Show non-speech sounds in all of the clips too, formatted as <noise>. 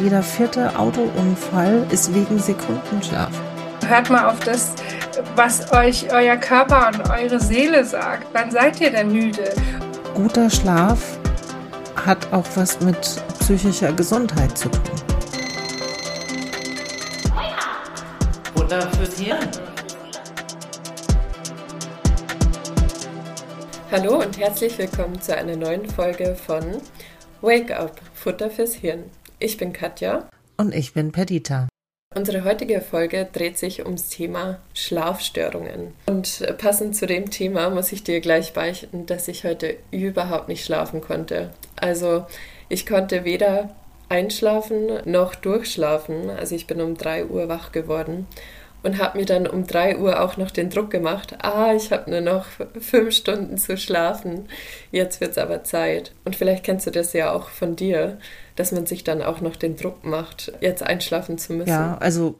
Jeder vierte Autounfall ist wegen Sekundenschlaf. Hört mal auf das, was euch euer Körper und eure Seele sagt. Wann seid ihr denn müde? Guter Schlaf hat auch was mit psychischer Gesundheit zu tun. Futter fürs Hirn. Hallo und herzlich willkommen zu einer neuen Folge von Wake Up, Futter fürs Hirn. Ich bin Katja. Und ich bin Perdita. Unsere heutige Folge dreht sich ums Thema Schlafstörungen. Und passend zu dem Thema muss ich dir gleich beichten, dass ich heute überhaupt nicht schlafen konnte. Also ich konnte weder einschlafen noch durchschlafen. Also ich bin um 3 Uhr wach geworden und habe mir dann um 3 Uhr auch noch den Druck gemacht, ah, ich habe nur noch fünf Stunden zu schlafen, jetzt wird es aber Zeit. Und vielleicht kennst du das ja auch von dir, dass man sich dann auch noch den Druck macht, jetzt einschlafen zu müssen. Ja, also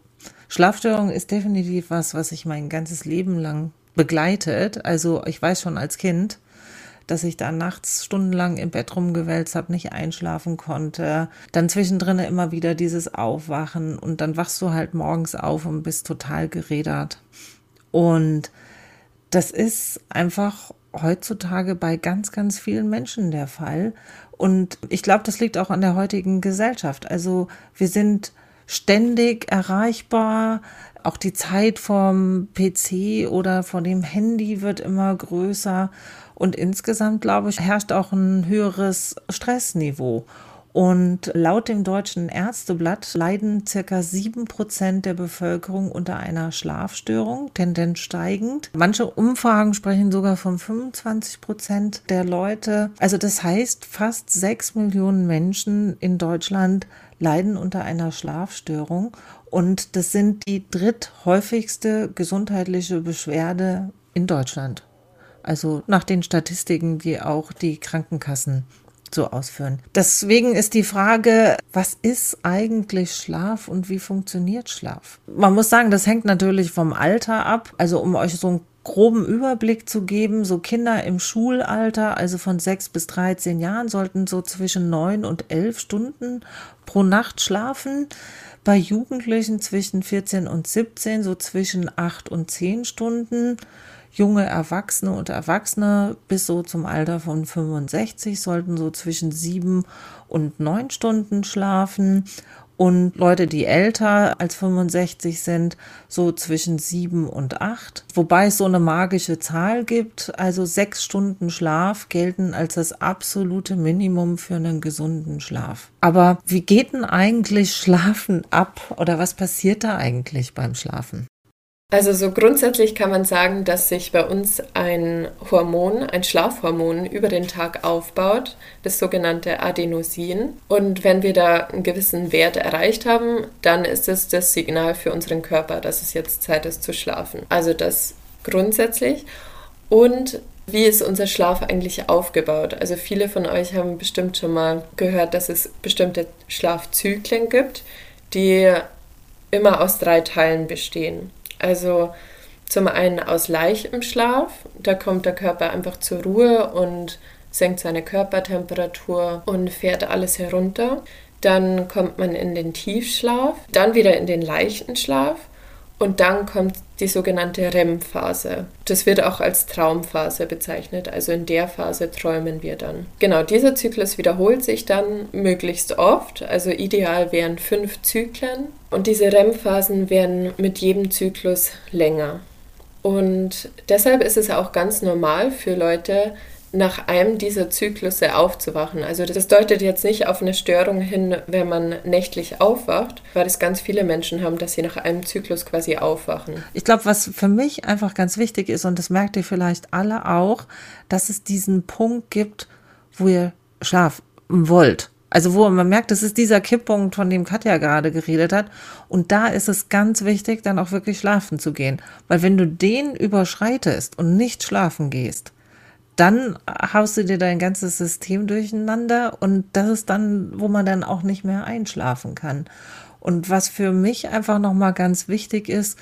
Schlafstörung ist definitiv was, was sich mein ganzes Leben lang begleitet. Also ich weiß schon als Kind, dass ich da nachts stundenlang im Bett rumgewälzt habe, nicht einschlafen konnte. Dann zwischendrin immer wieder dieses Aufwachen und dann wachst du halt morgens auf und bist total gerädert. Und das ist einfach heutzutage bei ganz, ganz vielen Menschen der Fall. Und ich glaube, das liegt auch an der heutigen Gesellschaft. Also wir sind ständig erreichbar. Auch die Zeit vom PC oder vor dem Handy wird immer größer. Und insgesamt, glaube ich, herrscht auch ein höheres Stressniveau. Und laut dem Deutschen Ärzteblatt leiden circa sieben Prozent der Bevölkerung unter einer Schlafstörung, Tendenz steigend. Manche Umfragen sprechen sogar von 25 Prozent der Leute. Also das heißt, fast sechs Millionen Menschen in Deutschland leiden unter einer Schlafstörung. Und das sind die dritthäufigste gesundheitliche Beschwerde in Deutschland. Also nach den Statistiken, die auch die Krankenkassen so ausführen. Deswegen ist die Frage, was ist eigentlich Schlaf und wie funktioniert Schlaf? Man muss sagen, das hängt natürlich vom Alter ab. Also um euch so einen groben Überblick zu geben, so Kinder im Schulalter, also von 6 bis 13 Jahren, sollten so zwischen 9 und 11 Stunden pro Nacht schlafen. Bei Jugendlichen zwischen 14 und 17 so zwischen 8 und 10 Stunden junge Erwachsene und Erwachsene bis so zum Alter von 65 sollten so zwischen sieben und neun Stunden schlafen und Leute, die älter als 65 sind, so zwischen sieben und acht. Wobei es so eine magische Zahl gibt. Also sechs Stunden Schlaf gelten als das absolute Minimum für einen gesunden Schlaf. Aber wie geht denn eigentlich Schlafen ab oder was passiert da eigentlich beim Schlafen? Also so grundsätzlich kann man sagen, dass sich bei uns ein Hormon, ein Schlafhormon über den Tag aufbaut, das sogenannte Adenosin. Und wenn wir da einen gewissen Wert erreicht haben, dann ist es das Signal für unseren Körper, dass es jetzt Zeit ist zu schlafen. Also das grundsätzlich. Und wie ist unser Schlaf eigentlich aufgebaut? Also viele von euch haben bestimmt schon mal gehört, dass es bestimmte Schlafzyklen gibt, die immer aus drei Teilen bestehen. Also zum einen aus leichtem Schlaf, da kommt der Körper einfach zur Ruhe und senkt seine Körpertemperatur und fährt alles herunter. Dann kommt man in den Tiefschlaf, dann wieder in den leichten Schlaf und dann kommt die sogenannte REM-Phase. Das wird auch als Traumphase bezeichnet. Also in der Phase träumen wir dann. Genau, dieser Zyklus wiederholt sich dann möglichst oft. Also ideal wären fünf Zyklen. Und diese REM-Phasen werden mit jedem Zyklus länger. Und deshalb ist es auch ganz normal für Leute, nach einem dieser Zyklusse aufzuwachen. Also das deutet jetzt nicht auf eine Störung hin, wenn man nächtlich aufwacht, weil es ganz viele Menschen haben, dass sie nach einem Zyklus quasi aufwachen. Ich glaube, was für mich einfach ganz wichtig ist, und das merkt ihr vielleicht alle auch, dass es diesen Punkt gibt, wo ihr schlafen wollt. Also wo man merkt, das ist dieser Kipppunkt, von dem Katja gerade geredet hat. Und da ist es ganz wichtig, dann auch wirklich schlafen zu gehen. Weil wenn du den überschreitest und nicht schlafen gehst, dann haust du dir dein ganzes System durcheinander und das ist dann, wo man dann auch nicht mehr einschlafen kann. Und was für mich einfach nochmal ganz wichtig ist,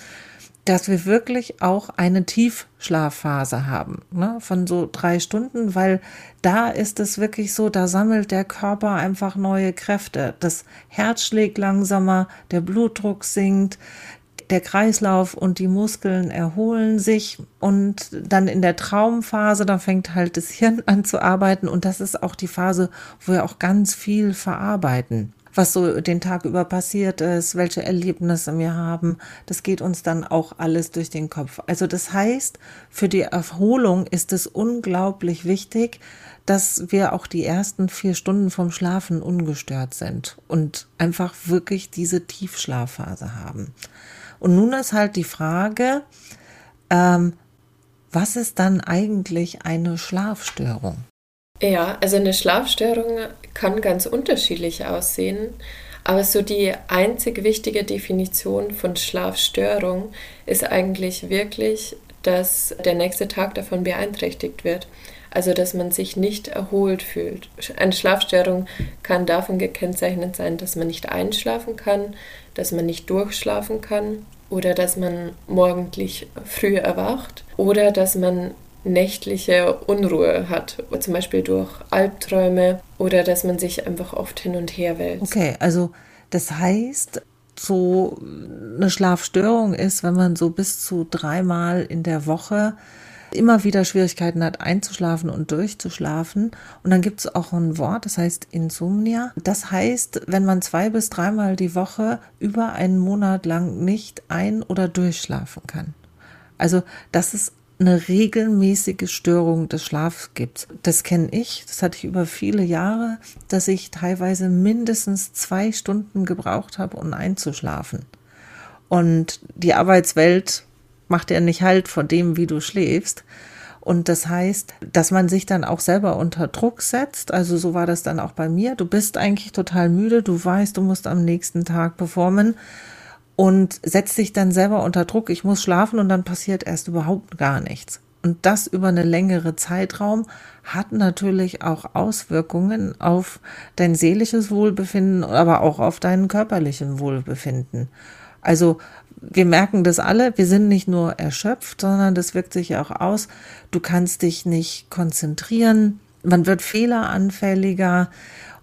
dass wir wirklich auch eine Tiefschlafphase haben, ne, von so drei Stunden, weil da ist es wirklich so, da sammelt der Körper einfach neue Kräfte. Das Herz schlägt langsamer, der Blutdruck sinkt, der Kreislauf und die Muskeln erholen sich und dann in der Traumphase, da fängt halt das Hirn an zu arbeiten und das ist auch die Phase, wo wir auch ganz viel verarbeiten was so den Tag über passiert ist, welche Erlebnisse wir haben. Das geht uns dann auch alles durch den Kopf. Also das heißt, für die Erholung ist es unglaublich wichtig, dass wir auch die ersten vier Stunden vom Schlafen ungestört sind und einfach wirklich diese Tiefschlafphase haben. Und nun ist halt die Frage, ähm, was ist dann eigentlich eine Schlafstörung? Ja, also eine Schlafstörung kann ganz unterschiedlich aussehen, aber so die einzig wichtige Definition von Schlafstörung ist eigentlich wirklich, dass der nächste Tag davon beeinträchtigt wird. Also dass man sich nicht erholt fühlt. Eine Schlafstörung kann davon gekennzeichnet sein, dass man nicht einschlafen kann, dass man nicht durchschlafen kann oder dass man morgendlich früh erwacht oder dass man nächtliche Unruhe hat, zum Beispiel durch Albträume oder dass man sich einfach oft hin und her wälzt. Okay, also das heißt, so eine Schlafstörung ist, wenn man so bis zu dreimal in der Woche immer wieder Schwierigkeiten hat, einzuschlafen und durchzuschlafen. Und dann gibt es auch ein Wort, das heißt Insomnia. Das heißt, wenn man zwei bis dreimal die Woche über einen Monat lang nicht ein- oder durchschlafen kann. Also das ist eine regelmäßige Störung des Schlafs gibt. Das kenne ich, das hatte ich über viele Jahre, dass ich teilweise mindestens zwei Stunden gebraucht habe, um einzuschlafen. Und die Arbeitswelt macht ja nicht halt vor dem, wie du schläfst. Und das heißt, dass man sich dann auch selber unter Druck setzt. Also so war das dann auch bei mir. Du bist eigentlich total müde, du weißt, du musst am nächsten Tag performen und setzt dich dann selber unter Druck, ich muss schlafen und dann passiert erst überhaupt gar nichts. Und das über eine längere Zeitraum hat natürlich auch Auswirkungen auf dein seelisches Wohlbefinden, aber auch auf dein körperlichen Wohlbefinden. Also wir merken das alle, wir sind nicht nur erschöpft, sondern das wirkt sich auch aus. Du kannst dich nicht konzentrieren, man wird fehleranfälliger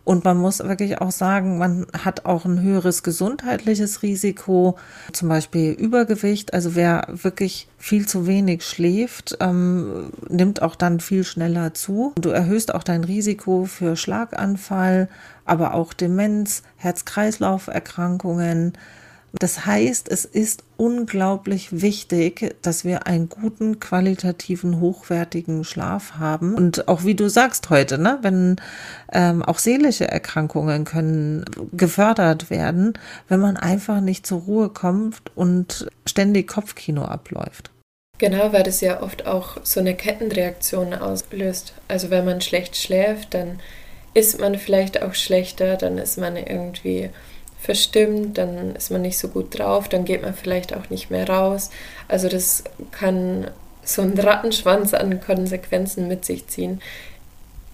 und man muss wirklich auch sagen, man hat auch ein höheres gesundheitliches Risiko, zum Beispiel Übergewicht. Also wer wirklich viel zu wenig schläft, ähm, nimmt auch dann viel schneller zu. Du erhöhst auch dein Risiko für Schlaganfall, aber auch Demenz, Herz-Kreislauf-Erkrankungen, das heißt, es ist unglaublich wichtig, dass wir einen guten, qualitativen, hochwertigen Schlaf haben. Und auch wie du sagst heute, ne, wenn ähm, auch seelische Erkrankungen können gefördert werden, wenn man einfach nicht zur Ruhe kommt und ständig Kopfkino abläuft. Genau, weil das ja oft auch so eine Kettenreaktion auslöst. Also wenn man schlecht schläft, dann ist man vielleicht auch schlechter, dann ist man irgendwie verstimmt, dann ist man nicht so gut drauf, dann geht man vielleicht auch nicht mehr raus. Also das kann so einen Rattenschwanz an Konsequenzen mit sich ziehen,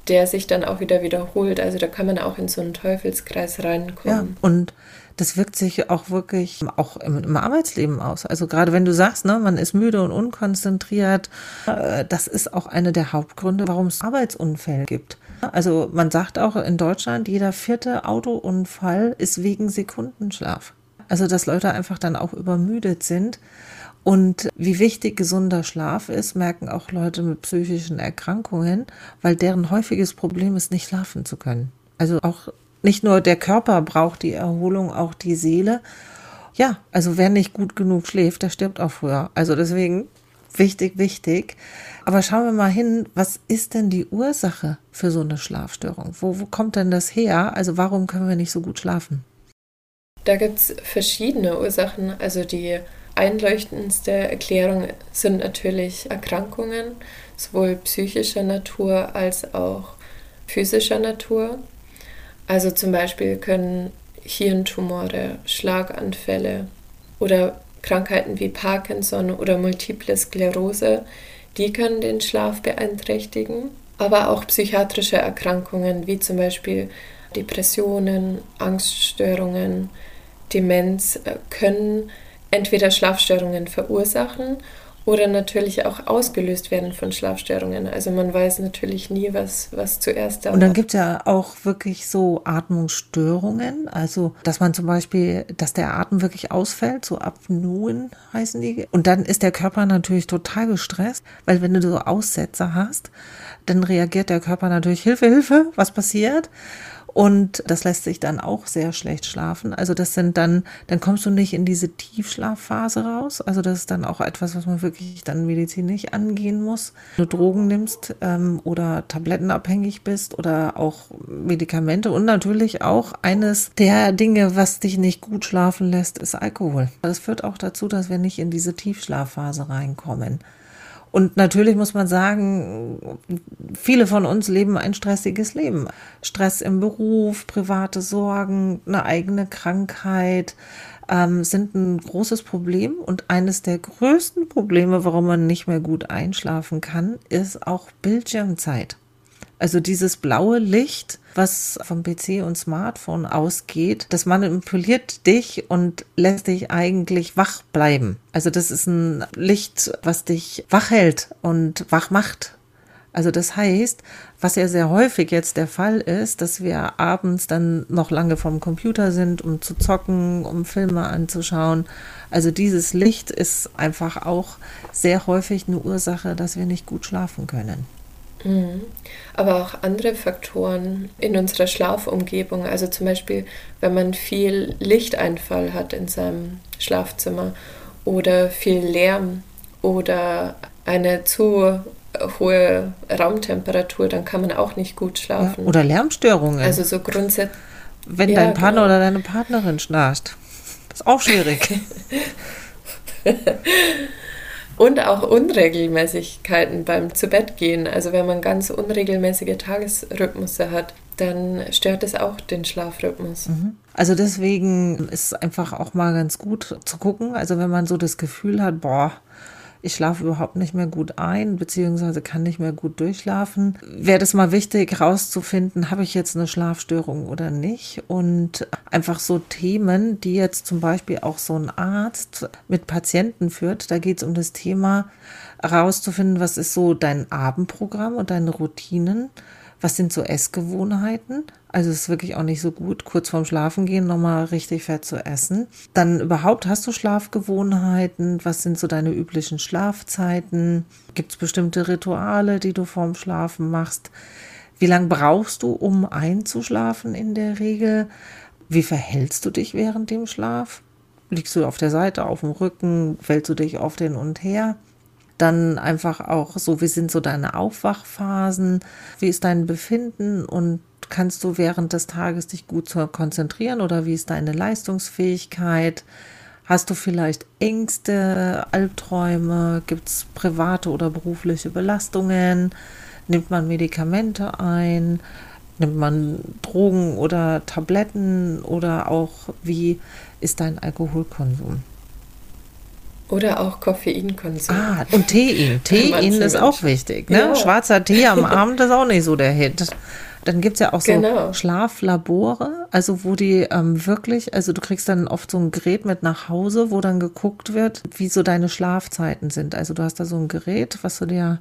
der sich dann auch wieder wiederholt. Also da kann man auch in so einen Teufelskreis reinkommen. Ja, und das wirkt sich auch wirklich auch im, im, Arbeitsleben aus. Also gerade wenn du sagst, ne, man ist müde und unkonzentriert, äh, das ist auch eine der Hauptgründe, warum es Arbeitsunfälle gibt. Also man sagt auch in Deutschland, jeder vierte Autounfall ist wegen Sekundenschlaf. Also dass Leute einfach dann auch übermüdet sind. Und wie wichtig gesunder Schlaf ist, merken auch Leute mit psychischen Erkrankungen, weil deren häufiges Problem ist, nicht schlafen zu können. Also auch nicht nur der Körper braucht die Erholung, auch die Seele. Ja, also wer nicht gut genug schläft, der stirbt auch früher. Also deswegen wichtig, wichtig. Aber schauen wir mal hin, was ist denn die Ursache für so eine Schlafstörung? Wo, wo kommt denn das her? Also warum können wir nicht so gut schlafen? Da gibt es verschiedene Ursachen. Also die einleuchtendste Erklärung sind natürlich Erkrankungen, sowohl psychischer Natur als auch physischer Natur. Also zum Beispiel können Hirntumore, Schlaganfälle oder Krankheiten wie Parkinson oder multiple Sklerose, die können den Schlaf beeinträchtigen, aber auch psychiatrische Erkrankungen wie zum Beispiel Depressionen, Angststörungen, Demenz äh, können entweder Schlafstörungen verursachen oder natürlich auch ausgelöst werden von Schlafstörungen. Also man weiß natürlich nie, was, was zuerst da Und dann gibt es ja auch wirklich so Atmungsstörungen, also dass man zum Beispiel, dass der Atem wirklich ausfällt, so Apnoen heißen die. Und dann ist der Körper natürlich total gestresst, weil wenn du so Aussetzer hast, dann reagiert der Körper natürlich, Hilfe, Hilfe, was passiert? Und das lässt sich dann auch sehr schlecht schlafen. Also das sind dann, dann kommst du nicht in diese Tiefschlafphase raus. Also das ist dann auch etwas, was man wirklich dann medizinisch angehen muss. Wenn du Drogen nimmst ähm, oder tablettenabhängig bist oder auch Medikamente und natürlich auch eines der Dinge, was dich nicht gut schlafen lässt, ist Alkohol. Das führt auch dazu, dass wir nicht in diese Tiefschlafphase reinkommen. Und natürlich muss man sagen, viele von uns leben ein stressiges Leben. Stress im Beruf, private Sorgen, eine eigene Krankheit ähm, sind ein großes Problem. Und eines der größten Probleme, warum man nicht mehr gut einschlafen kann, ist auch Bildschirmzeit. Also dieses blaue Licht, was vom PC und Smartphone ausgeht, das manipuliert dich und lässt dich eigentlich wach bleiben. Also das ist ein Licht, was dich wach hält und wach macht. Also das heißt, was ja sehr häufig jetzt der Fall ist, dass wir abends dann noch lange vom Computer sind, um zu zocken, um Filme anzuschauen. Also dieses Licht ist einfach auch sehr häufig eine Ursache, dass wir nicht gut schlafen können. Aber auch andere Faktoren in unserer Schlafumgebung, also zum Beispiel, wenn man viel Lichteinfall hat in seinem Schlafzimmer oder viel Lärm oder eine zu hohe Raumtemperatur, dann kann man auch nicht gut schlafen. Oder Lärmstörungen. Also so grundsätzlich. Wenn ja, dein Partner genau. oder deine Partnerin schnarcht. Das ist auch schwierig. <laughs> Und auch Unregelmäßigkeiten beim Zubettgehen. Also wenn man ganz unregelmäßige Tagesrhythmusse hat, dann stört es auch den Schlafrhythmus. Mhm. Also deswegen ist es einfach auch mal ganz gut zu gucken. Also wenn man so das Gefühl hat, boah, ich schlafe überhaupt nicht mehr gut ein, beziehungsweise kann nicht mehr gut durchschlafen. Wäre das mal wichtig herauszufinden, habe ich jetzt eine Schlafstörung oder nicht? Und einfach so Themen, die jetzt zum Beispiel auch so ein Arzt mit Patienten führt, da geht es um das Thema herauszufinden, was ist so dein Abendprogramm und deine Routinen was sind so Essgewohnheiten? Also es ist wirklich auch nicht so gut, kurz vorm Schlafengehen nochmal richtig fett zu essen. Dann überhaupt hast du Schlafgewohnheiten? Was sind so deine üblichen Schlafzeiten? Gibt es bestimmte Rituale, die du vorm Schlafen machst? Wie lange brauchst du, um einzuschlafen in der Regel? Wie verhältst du dich während dem Schlaf? Liegst du auf der Seite, auf dem Rücken? Fällst du dich oft hin und her? Dann einfach auch so, wie sind so deine Aufwachphasen? Wie ist dein Befinden und kannst du während des Tages dich gut konzentrieren oder wie ist deine Leistungsfähigkeit? Hast du vielleicht Ängste, Albträume? Gibt es private oder berufliche Belastungen? Nimmt man Medikamente ein? Nimmt man Drogen oder Tabletten? Oder auch wie ist dein Alkoholkonsum? Oder auch Koffeinkonsum. Ah, und Teein. <laughs> Teein ist auch wichtig. Ne? Ja. Schwarzer Tee am <laughs> Abend ist auch nicht so der Hit. Dann gibt es ja auch so genau. Schlaflabore, also wo die ähm, wirklich, also du kriegst dann oft so ein Gerät mit nach Hause, wo dann geguckt wird, wie so deine Schlafzeiten sind. Also du hast da so ein Gerät, was du dir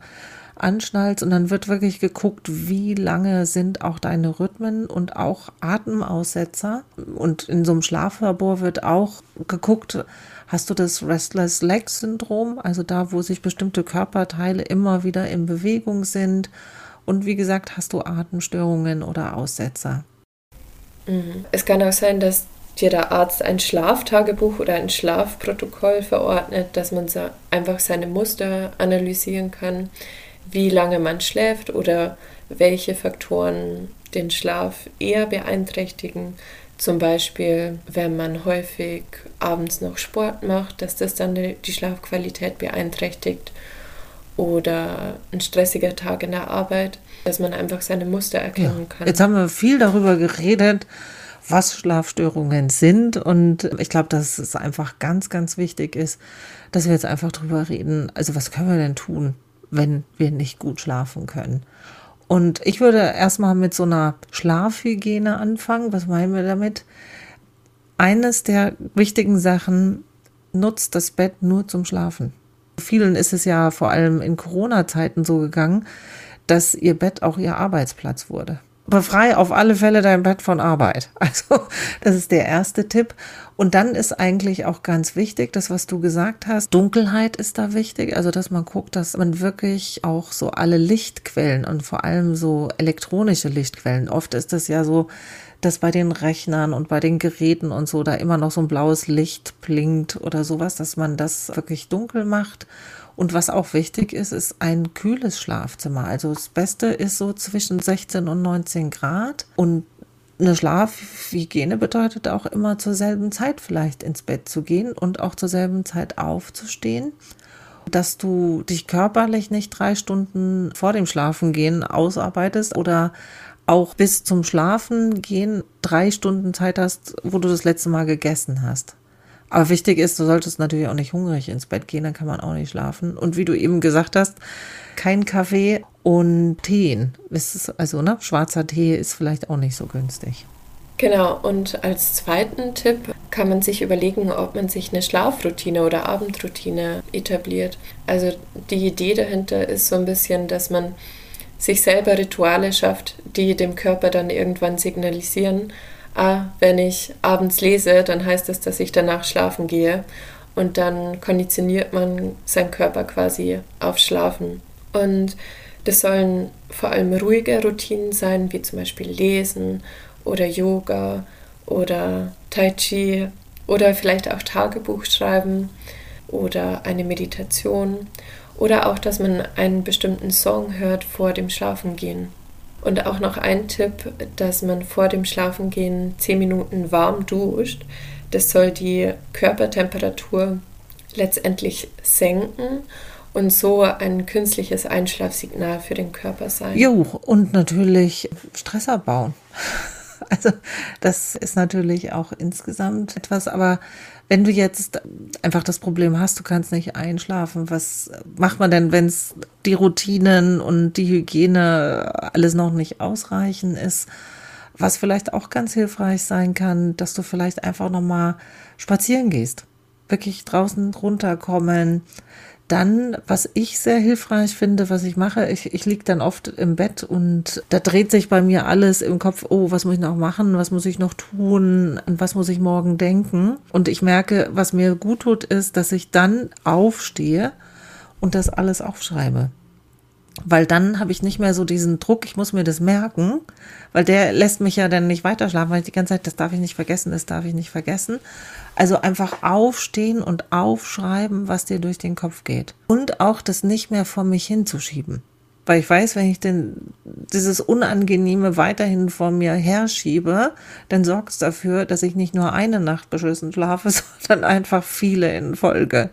anschnallst und dann wird wirklich geguckt, wie lange sind auch deine Rhythmen und auch Atemaussetzer. Und in so einem Schlaflabor wird auch geguckt, hast du das Restless Leg Syndrom, also da, wo sich bestimmte Körperteile immer wieder in Bewegung sind. Und wie gesagt, hast du Atemstörungen oder Aussetzer. Mhm. Es kann auch sein, dass dir der Arzt ein Schlaftagebuch oder ein Schlafprotokoll verordnet, dass man einfach seine Muster analysieren kann wie lange man schläft oder welche Faktoren den Schlaf eher beeinträchtigen. Zum Beispiel, wenn man häufig abends noch Sport macht, dass das dann die Schlafqualität beeinträchtigt. Oder ein stressiger Tag in der Arbeit, dass man einfach seine Muster erkennen ja. kann. Jetzt haben wir viel darüber geredet, was Schlafstörungen sind. Und ich glaube, dass es einfach ganz, ganz wichtig ist, dass wir jetzt einfach darüber reden. Also was können wir denn tun? wenn wir nicht gut schlafen können. Und ich würde erstmal mit so einer Schlafhygiene anfangen. Was meinen wir damit? Eines der wichtigen Sachen nutzt das Bett nur zum Schlafen. Vielen ist es ja vor allem in Corona-Zeiten so gegangen, dass ihr Bett auch ihr Arbeitsplatz wurde. Befrei auf alle Fälle dein Bett von Arbeit. <laughs> Also, das ist der erste Tipp. Und dann ist eigentlich auch ganz wichtig, das, was du gesagt hast, Dunkelheit ist da wichtig. Also, dass man guckt, dass man wirklich auch so alle Lichtquellen und vor allem so elektronische Lichtquellen, oft ist das ja so, dass bei den Rechnern und bei den Geräten und so da immer noch so ein blaues Licht blinkt oder sowas, dass man das wirklich dunkel macht. Und was auch wichtig ist, ist ein kühles Schlafzimmer. Also das Beste ist so zwischen 16 und 19 Grad. Und eine Schlafhygiene bedeutet auch immer zur selben Zeit vielleicht ins Bett zu gehen und auch zur selben Zeit aufzustehen dass du dich körperlich nicht drei Stunden vor dem Schlafengehen ausarbeitest oder auch bis zum Schlafen gehen drei Stunden Zeit hast, wo du das letzte Mal gegessen hast. Aber wichtig ist, du solltest natürlich auch nicht hungrig ins Bett gehen, dann kann man auch nicht schlafen. Und wie du eben gesagt hast, kein Kaffee und Tee. Also, ne, schwarzer Tee ist vielleicht auch nicht so günstig. Genau, und als zweiten Tipp kann man sich überlegen, ob man sich eine Schlafroutine oder Abendroutine etabliert. Also die Idee dahinter ist so ein bisschen, dass man sich selber Rituale schafft, die dem Körper dann irgendwann signalisieren, ah, wenn ich abends lese, dann heißt das, dass ich danach schlafen gehe. Und dann konditioniert man seinen Körper quasi auf Schlafen. Und das sollen vor allem ruhige Routinen sein, wie zum Beispiel Lesen oder Yoga oder Tai Chi oder vielleicht auch Tagebuch schreiben oder eine Meditation oder auch, dass man einen bestimmten Song hört vor dem Schlafengehen. Und auch noch ein Tipp, dass man vor dem Schlafengehen 10 Minuten warm duscht. Das soll die Körpertemperatur letztendlich senken und so ein künstliches Einschlafsignal für den Körper sein. Jo, und natürlich Stress abbauen. <laughs> Also das ist natürlich auch insgesamt etwas, aber wenn du jetzt einfach das Problem hast, du kannst nicht einschlafen, was macht man denn, wenn es die Routinen und die Hygiene alles noch nicht ausreichen ist? Was vielleicht auch ganz hilfreich sein kann, dass du vielleicht einfach noch mal spazieren gehst, wirklich draußen runterkommen, dann, was ich sehr hilfreich finde, was ich mache, ich, ich liege dann oft im Bett und da dreht sich bei mir alles im Kopf, oh, was muss ich noch machen, was muss ich noch tun, an was muss ich morgen denken. Und ich merke, was mir gut tut, ist, dass ich dann aufstehe und das alles aufschreibe. Weil dann habe ich nicht mehr so diesen Druck, ich muss mir das merken, weil der lässt mich ja dann nicht weiterschlafen, weil ich die ganze Zeit, das darf ich nicht vergessen, das darf ich nicht vergessen. Also einfach aufstehen und aufschreiben, was dir durch den Kopf geht. Und auch das nicht mehr vor mich hinzuschieben. Weil ich weiß, wenn ich denn dieses Unangenehme weiterhin vor mir herschiebe, dann sorgt es dafür, dass ich nicht nur eine Nacht beschissen schlafe, <laughs> sondern einfach viele in Folge.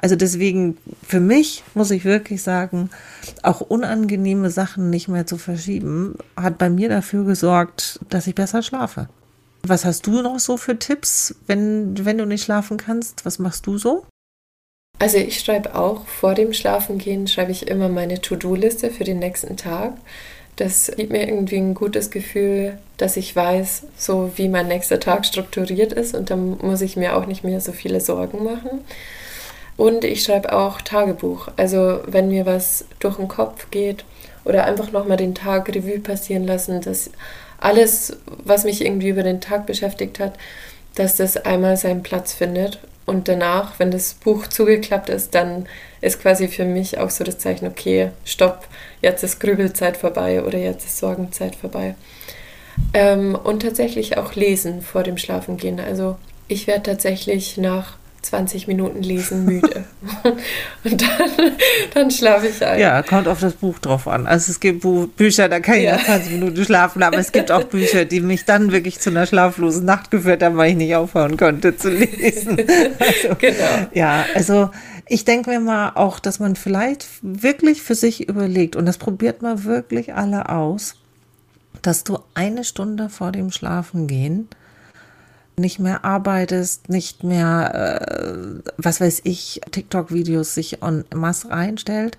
Also deswegen, für mich muss ich wirklich sagen, auch unangenehme Sachen nicht mehr zu verschieben, hat bei mir dafür gesorgt, dass ich besser schlafe. Was hast du noch so für Tipps, wenn, wenn du nicht schlafen kannst? Was machst du so? Also ich schreibe auch vor dem Schlafengehen, schreibe ich immer meine To-Do-Liste für den nächsten Tag. Das gibt mir irgendwie ein gutes Gefühl, dass ich weiß, so wie mein nächster Tag strukturiert ist und dann muss ich mir auch nicht mehr so viele Sorgen machen. Und ich schreibe auch Tagebuch. Also wenn mir was durch den Kopf geht oder einfach nochmal den Tag Revue passieren lassen, dass alles, was mich irgendwie über den Tag beschäftigt hat, dass das einmal seinen Platz findet. Und danach, wenn das Buch zugeklappt ist, dann ist quasi für mich auch so das Zeichen, okay, stopp, jetzt ist Grübelzeit vorbei oder jetzt ist Sorgenzeit vorbei. Ähm, und tatsächlich auch lesen vor dem Schlafengehen. Also ich werde tatsächlich nach 20 Minuten lesen müde. <laughs> und dann, dann schlafe ich ein. Ja, kommt auf das Buch drauf an. Also es gibt Bücher, da kann ich ja. nach 20 Minuten schlafen, aber es gibt auch Bücher, die mich dann wirklich zu einer schlaflosen Nacht geführt haben, weil ich nicht aufhören konnte zu lesen. <laughs> Also, genau. Ja, also ich denke mir mal auch, dass man vielleicht wirklich für sich überlegt, und das probiert man wirklich alle aus, dass du eine Stunde vor dem Schlafengehen nicht mehr arbeitest, nicht mehr, äh, was weiß ich, TikTok-Videos sich en masse reinstellt.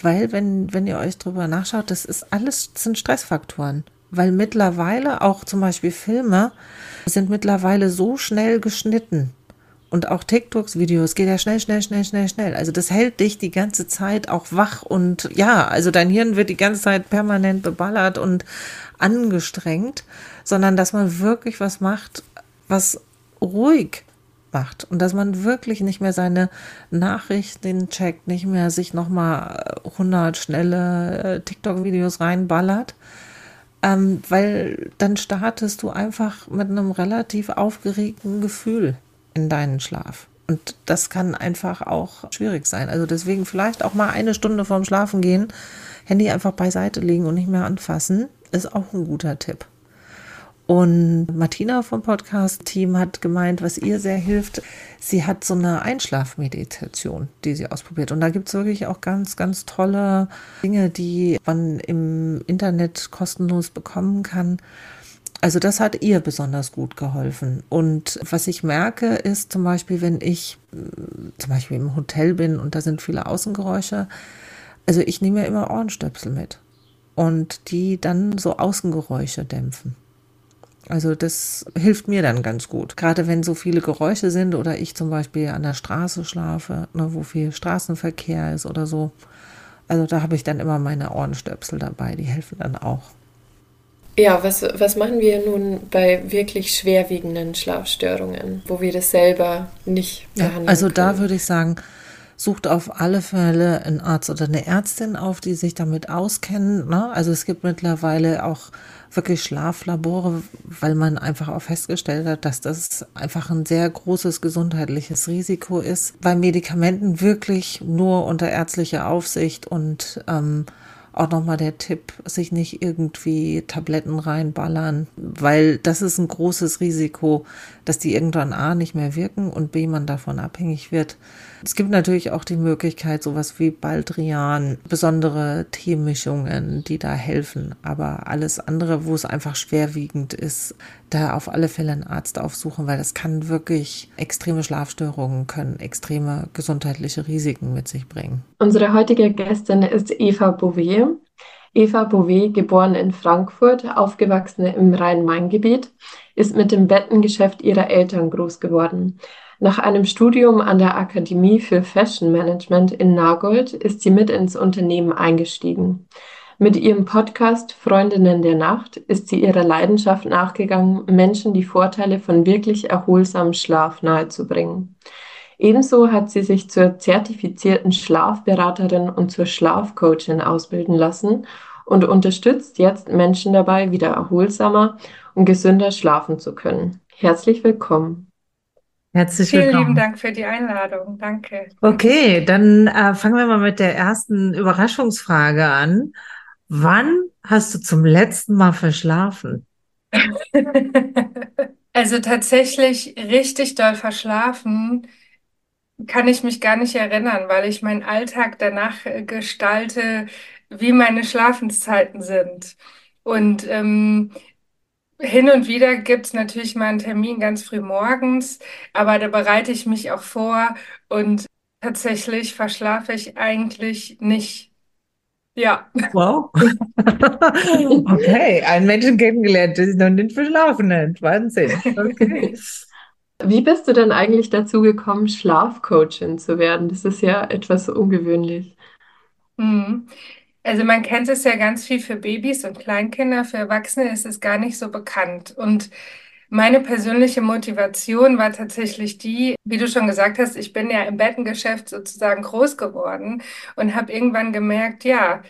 Weil, wenn, wenn ihr euch drüber nachschaut, das ist alles, sind Stressfaktoren. Weil mittlerweile auch zum Beispiel Filme sind mittlerweile so schnell geschnitten Und auch TikToks Videos geht ja schnell, schnell, schnell, schnell, schnell. Also das hält dich die ganze Zeit auch wach und ja, also dein Hirn wird die ganze Zeit permanent beballert und angestrengt, sondern dass man wirklich was macht, was ruhig macht und dass man wirklich nicht mehr seine Nachrichten checkt, nicht mehr sich nochmal 100 schnelle äh, TikTok-Videos reinballert, ähm, weil dann startest du einfach mit einem relativ aufgeregten Gefühl in deinen Schlaf. Und das kann einfach auch schwierig sein. Also deswegen vielleicht auch mal eine Stunde vorm Schlafen gehen, Handy einfach beiseite legen und nicht mehr anfassen, ist auch ein guter Tipp. Und Martina vom Podcast-Team hat gemeint, was ihr sehr hilft, sie hat so eine Einschlafmeditation, die sie ausprobiert. Und da gibt es wirklich auch ganz, ganz tolle Dinge, die man im Internet kostenlos bekommen kann. Also das hat ihr besonders gut geholfen. Und was ich merke, ist zum Beispiel, wenn ich äh, zum Beispiel im Hotel bin und da sind viele Außengeräusche, also ich nehme ja immer Ohrenstöpsel mit und die dann so Außengeräusche dämpfen. Also das hilft mir dann ganz gut. Gerade wenn so viele Geräusche sind oder ich zum Beispiel an der Straße schlafe, ne, wo viel Straßenverkehr ist oder so. Also da habe ich dann immer meine Ohrenstöpsel dabei, die helfen dann auch. Ja, was, was machen wir nun bei wirklich schwerwiegenden Schlafstörungen, wo wir das selber nicht behandeln ja, Also können? da würde ich sagen, sucht auf alle Fälle einen Arzt oder eine Ärztin auf, die sich damit auskennen. Ne? Also es gibt mittlerweile auch wirklich Schlaflabore, weil man einfach auch festgestellt hat, dass das einfach ein sehr großes gesundheitliches Risiko ist. Bei Medikamenten wirklich nur unter ärztlicher Aufsicht und ähm, auch nochmal der Tipp, sich nicht irgendwie Tabletten reinballern, weil das ist ein großes Risiko, dass die irgendwann A nicht mehr wirken und B man davon abhängig wird. Es gibt natürlich auch die Möglichkeit, sowas wie Baldrian, besondere Teemischungen, die da helfen. Aber alles andere, wo es einfach schwerwiegend ist, da auf alle Fälle einen Arzt aufsuchen, weil das kann wirklich extreme Schlafstörungen können, extreme gesundheitliche Risiken mit sich bringen. Unsere heutige Gästin ist Eva Bouvet. Eva Bouvet, geboren in Frankfurt, aufgewachsen im Rhein-Main-Gebiet, ist mit dem Bettengeschäft ihrer Eltern groß geworden. Nach einem Studium an der Akademie für Fashion Management in Nagold ist sie mit ins Unternehmen eingestiegen. Mit ihrem Podcast Freundinnen der Nacht ist sie ihrer Leidenschaft nachgegangen, Menschen die Vorteile von wirklich erholsamem Schlaf nahezubringen. Ebenso hat sie sich zur zertifizierten Schlafberaterin und zur Schlafcoachin ausbilden lassen und unterstützt jetzt Menschen dabei, wieder erholsamer und gesünder schlafen zu können. Herzlich willkommen. Herzlich Vielen willkommen. lieben Dank für die Einladung. Danke. Okay, dann äh, fangen wir mal mit der ersten Überraschungsfrage an. Wann hast du zum letzten Mal verschlafen? <laughs> Also tatsächlich richtig doll verschlafen kann ich mich gar nicht erinnern, weil ich meinen Alltag danach äh, gestalte, wie meine Schlafenszeiten sind. Und ähm, hin und wieder gibt es natürlich mal einen Termin ganz früh morgens, aber da bereite ich mich auch vor und tatsächlich verschlafe ich eigentlich nicht. Ja. Wow. <laughs> Okay, einen Menschen kennengelernt, der sich noch nicht verschlafen hat. Wahnsinn. Okay. Wie bist du denn eigentlich dazu gekommen, Schlafcoachin zu werden? Das ist ja etwas ungewöhnlich. Mhm. Also man kennt es ja ganz viel für Babys und Kleinkinder, für Erwachsene ist es gar nicht so bekannt. Und meine persönliche Motivation war tatsächlich die, wie du schon gesagt hast, ich bin ja im Bettengeschäft sozusagen groß geworden und habe irgendwann gemerkt, ja,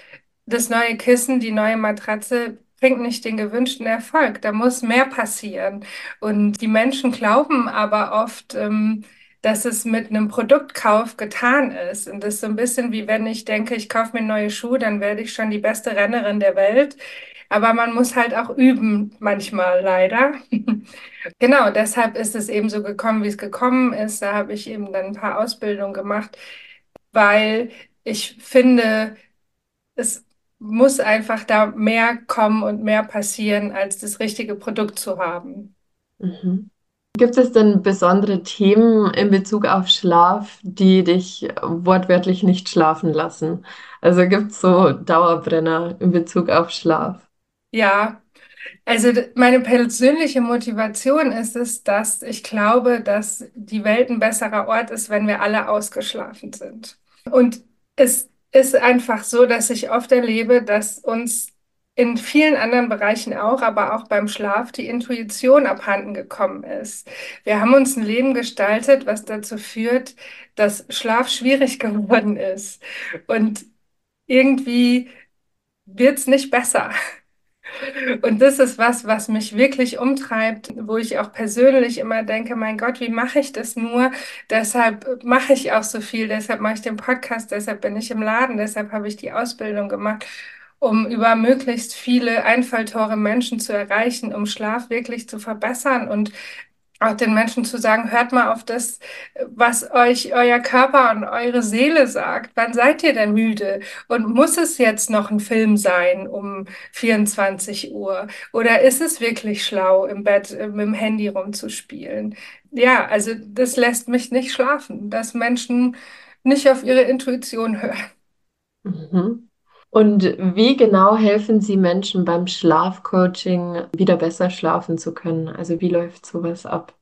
das neue Kissen, die neue Matratze bringt nicht den gewünschten Erfolg. Da muss mehr passieren. Und die Menschen glauben aber oft, ähm, dass es mit einem Produktkauf getan ist. Und das ist so ein bisschen wie wenn ich denke, ich kaufe mir neue Schuhe, dann werde ich schon die beste Rennerin der Welt. Aber man muss halt auch üben, manchmal leider. <laughs> Genau, deshalb ist es eben so gekommen, wie es gekommen ist. Da habe ich eben dann ein paar Ausbildungen gemacht, weil ich finde, es muss einfach da mehr kommen und mehr passieren, als das richtige Produkt zu haben. Mhm. Gibt es denn besondere Themen in Bezug auf Schlaf, die dich wortwörtlich nicht schlafen lassen? Also gibt es so Dauerbrenner in Bezug auf Schlaf? Ja, Also meine persönliche Motivation ist es, dass ich glaube, dass die Welt ein besserer Ort ist, wenn wir alle ausgeschlafen sind. Und es ist einfach so, dass ich oft erlebe, dass uns in vielen anderen Bereichen auch, aber auch beim Schlaf die Intuition abhanden gekommen ist. Wir haben uns ein Leben gestaltet, was dazu führt, dass Schlaf schwierig <laughs> geworden ist. Und irgendwie wird es nicht besser. Und das ist was, was mich wirklich umtreibt, wo ich auch persönlich immer denke, mein Gott, wie mache ich das nur? Deshalb mache ich auch so viel, deshalb mache ich den Podcast, deshalb bin ich im Laden, deshalb habe ich die Ausbildung gemacht, um über möglichst viele Einfalltore Menschen zu erreichen, um Schlaf wirklich zu verbessern und auch den Menschen zu sagen, hört mal auf das, was euch euer Körper und eure Seele sagt. Wann seid ihr denn müde? Und muss es jetzt noch ein Film sein um 24 Uhr? Oder ist es wirklich schlau, im Bett äh, mit dem Handy rumzuspielen? Ja, also das lässt mich nicht schlafen, dass Menschen nicht auf ihre Intuition hören. Mhm. Und wie genau helfen Sie Menschen beim Schlafcoaching wieder besser schlafen zu können? Also wie läuft sowas ab?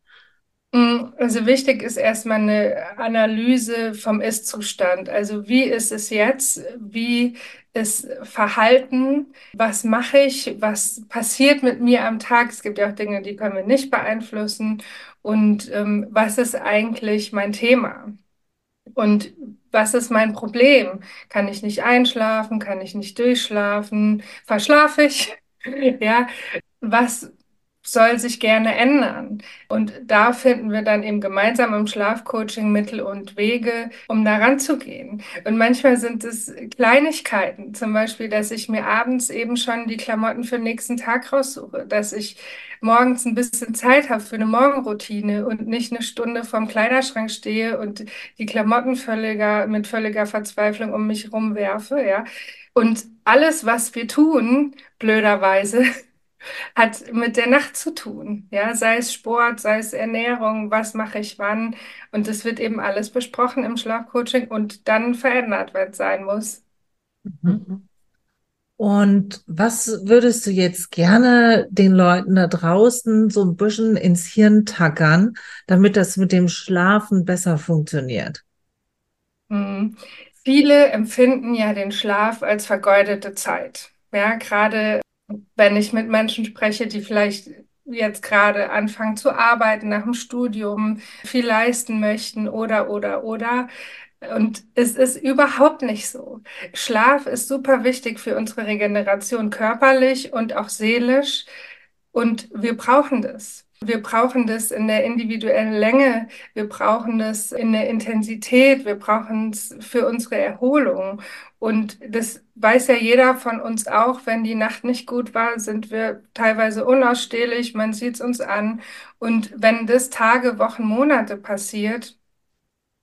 Mm, also wichtig ist erstmal eine Analyse vom Ist-Zustand. Also wie ist es jetzt? Wie ist Verhalten? Was mache ich? Was passiert mit mir am Tag? Es gibt ja auch Dinge, die können wir nicht beeinflussen. Und ähm, was ist eigentlich mein Thema? Und was ist mein Problem? Kann ich nicht einschlafen? Kann ich nicht durchschlafen? Verschlafe ich? <laughs> Ja, was soll sich gerne ändern? Und da finden wir dann eben gemeinsam im Schlafcoaching Mittel und Wege, um da ranzugehen. Und manchmal sind es Kleinigkeiten, zum Beispiel, dass ich mir abends eben schon die Klamotten für den nächsten Tag raussuche, dass ich morgens ein bisschen Zeit habe für eine Morgenroutine und nicht eine Stunde vorm Kleiderschrank stehe und die Klamotten völliger, mit völliger Verzweiflung um mich rumwerfe, ja. Und alles, was wir tun, blöderweise, <laughs> hat mit der Nacht zu tun. Ja, sei es Sport, sei es Ernährung, was mache ich wann. Und das wird eben alles besprochen im Schlafcoaching und dann verändert, wenn es sein muss. Mhm. Und was würdest du jetzt gerne den Leuten da draußen so ein bisschen ins Hirn tackern, damit das mit dem Schlafen besser funktioniert? Hm. Viele empfinden ja den Schlaf als vergeudete Zeit. Ja, gerade wenn ich mit Menschen spreche, die vielleicht jetzt gerade anfangen zu arbeiten nach dem Studium, viel leisten möchten oder, oder, oder. Und es ist überhaupt nicht so. Schlaf ist super wichtig für unsere Regeneration körperlich und auch seelisch. Und wir brauchen das. Wir brauchen das in der individuellen Länge, wir brauchen das in der Intensität, wir brauchen es für unsere Erholung. Und das weiß ja jeder von uns auch, wenn die Nacht nicht gut war, sind wir teilweise unausstehlich, man sieht es uns an. Und wenn das Tage, Wochen, Monate passiert,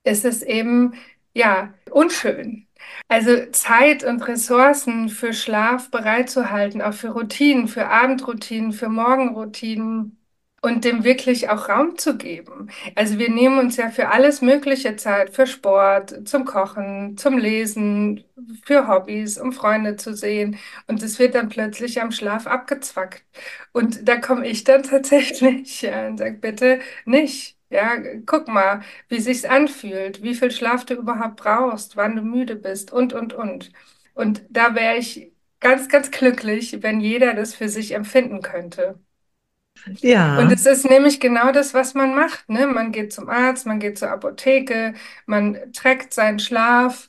ist es eben, ja, unschön. Also Zeit und Ressourcen für Schlaf bereitzuhalten, auch für Routinen, für Abendroutinen, für Morgenroutinen und dem wirklich auch Raum zu geben. Also wir nehmen uns ja für alles Mögliche Zeit, für Sport, zum Kochen, zum Lesen, für Hobbys, um Freunde zu sehen. Und es wird dann plötzlich am Schlaf abgezwackt. Und da komme ich dann <laughs> tatsächlich ja, und sage, bitte nicht. Ja, guck mal, wie sich's anfühlt, wie viel Schlaf du überhaupt brauchst, wann du müde bist und, und, und. Und da wäre ich ganz, ganz glücklich, wenn jeder das für sich empfinden könnte. Ja. Und es ist nämlich genau das, was man macht. Ne? Man geht zum Arzt, man geht zur Apotheke, man trägt seinen Schlaf,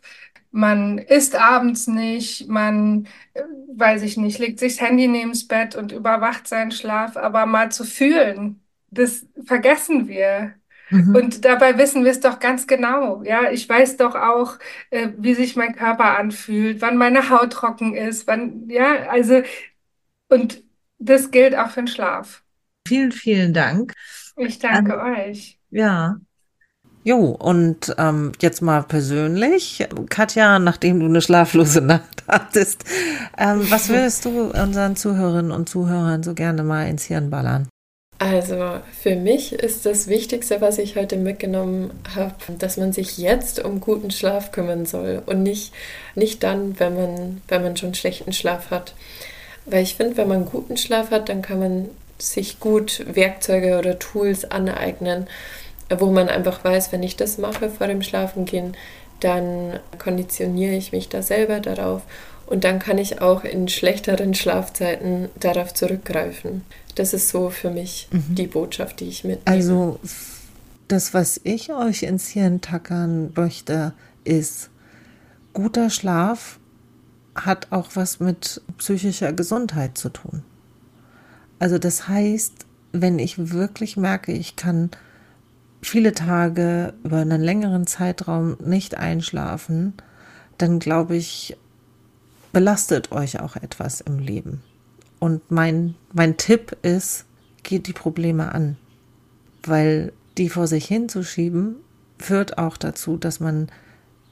man isst abends nicht, man, äh, weiß ich nicht, legt sich das Handy neben das Bett und überwacht seinen Schlaf, aber mal zu fühlen, das vergessen wir. Mhm. Und dabei wissen wir es doch ganz genau. Ja, ich weiß doch auch, äh, wie sich mein Körper anfühlt, wann meine Haut trocken ist, wann, ja, also, und das gilt auch für den Schlaf. Vielen, vielen Dank. Ich danke ähm, euch. Ja. Jo, und ähm, jetzt mal persönlich, Katja, nachdem du eine schlaflose <laughs> Nacht hattest, ähm, was <laughs> würdest du unseren Zuhörerinnen und Zuhörern so gerne mal ins Hirn ballern? Also für mich ist das Wichtigste, was ich heute mitgenommen habe, dass man sich jetzt um guten Schlaf kümmern soll und nicht, nicht dann, wenn man, wenn man schon schlechten Schlaf hat. Weil ich finde, wenn man guten Schlaf hat, dann kann man sich gut Werkzeuge oder Tools aneignen, wo man einfach weiß, wenn ich das mache vor dem Schlafengehen, dann konditioniere ich mich da selber darauf und dann kann ich auch in schlechteren Schlafzeiten darauf zurückgreifen. Das ist so für mich mhm. die Botschaft, die ich mitnehme. Also das, was ich euch ins Hirn tackern möchte, ist, guter Schlaf hat auch was mit psychischer Gesundheit zu tun. Also das heißt, wenn ich wirklich merke, ich kann viele Tage über einen längeren Zeitraum nicht einschlafen, dann glaube ich, belastet euch auch etwas im Leben. Und mein, mein Tipp ist, geht die Probleme an, weil die vor sich hinzuschieben führt auch dazu, dass man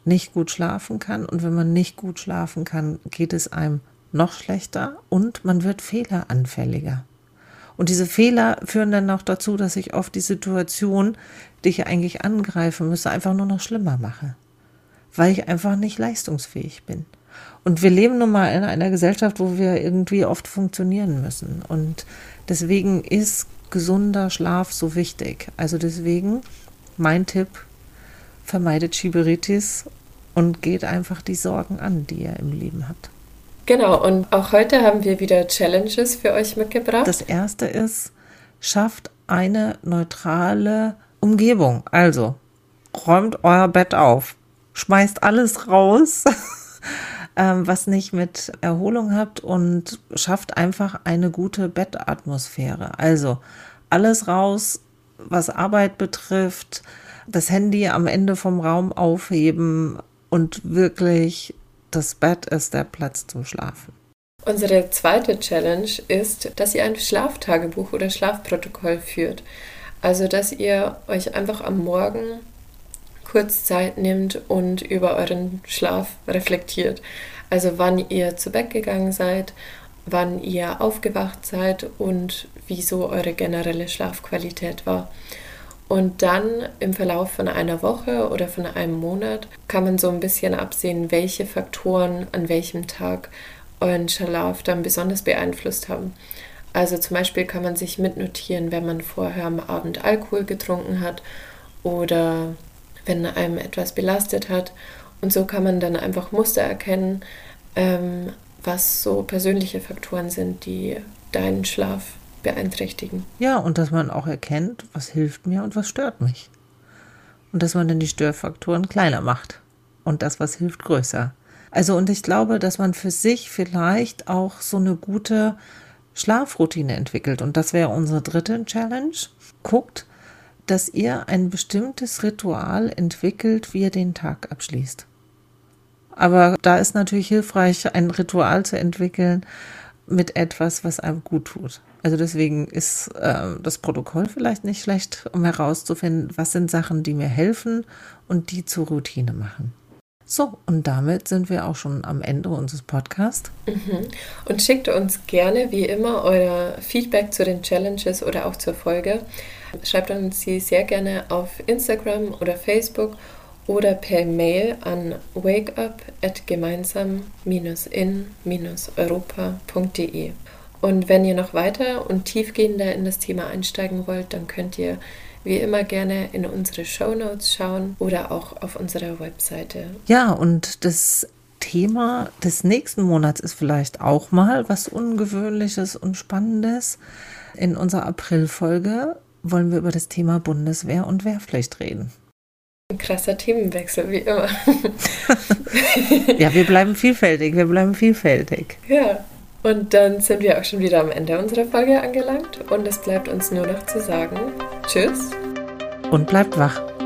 nicht gut schlafen kann. Und wenn man nicht gut schlafen kann, geht es einem noch schlechter und man wird fehleranfälliger. Und diese Fehler führen dann auch dazu, dass ich oft die Situation, die ich eigentlich angreifen müsste, einfach nur noch schlimmer mache. Weil ich einfach nicht leistungsfähig bin. Und wir leben nun mal in einer Gesellschaft, wo wir irgendwie oft funktionieren müssen. Und deswegen ist gesunder Schlaf so wichtig. Also deswegen mein Tipp, vermeidet Schiberitis und geht einfach die Sorgen an, die ihr im Leben habt. Genau, und auch heute haben wir wieder Challenges für euch mitgebracht. Das erste ist, schafft eine neutrale Umgebung. Also, räumt euer Bett auf, schmeißt alles raus, <laughs> ähm, was nicht mit Erholung habt und schafft einfach eine gute Bettatmosphäre. Also, alles raus, was Arbeit betrifft, das Handy am Ende vom Raum aufheben und wirklich das Bett ist der Platz zum Schlafen. Unsere zweite Challenge ist, dass ihr ein Schlaftagebuch oder Schlafprotokoll führt. Also, dass ihr euch einfach am Morgen kurz Zeit nehmt und über euren Schlaf reflektiert. Also, wann ihr zu Bett gegangen seid, wann ihr aufgewacht seid und wieso eure generelle Schlafqualität war. Und dann im Verlauf von einer Woche oder von einem Monat kann man so ein bisschen absehen, welche Faktoren an welchem Tag euren Schlaf dann besonders beeinflusst haben. Also zum Beispiel kann man sich mitnotieren, wenn man vorher am Abend Alkohol getrunken hat oder wenn einem etwas belastet hat. Und so kann man dann einfach Muster erkennen, ähm, was so persönliche Faktoren sind, die deinen Schlaf beeinträchtigen. Ja, und dass man auch erkennt, was hilft mir und was stört mich. Und dass man dann die Störfaktoren kleiner macht und das, was hilft, größer. Also, und ich glaube, dass man für sich vielleicht auch so eine gute Schlafroutine entwickelt. Und das wäre unsere dritte Challenge. Guckt, dass ihr ein bestimmtes Ritual entwickelt, wie ihr den Tag abschließt. Aber da ist natürlich hilfreich, ein Ritual zu entwickeln mit etwas, was einem gut tut. Also deswegen ist äh, das Protokoll vielleicht nicht schlecht, um herauszufinden, was sind Sachen, die mir helfen und die zur Routine machen. So, und damit sind wir auch schon am Ende unseres Podcasts. Mhm. Und schickt uns gerne, wie immer, euer Feedback zu den Challenges oder auch zur Folge. Schreibt uns sie sehr gerne auf Instagram oder Facebook oder per Mail an wakeup@gemeinsam-in-europa.de. Und wenn ihr noch weiter und tiefgehender in das Thema einsteigen wollt, dann könnt ihr wie immer gerne in unsere Show Notes schauen oder auch auf unserer Webseite. Ja, und das Thema des nächsten Monats ist vielleicht auch mal was Ungewöhnliches und Spannendes. In unserer Aprilfolge wollen wir über das Thema Bundeswehr und Wehrpflicht reden. Ein krasser Themenwechsel, wie immer. <laughs> ja, wir bleiben vielfältig, wir bleiben vielfältig. Ja. Und dann sind wir auch schon wieder am Ende unserer Folge angelangt und es bleibt uns nur noch zu sagen, tschüss und bleibt wach.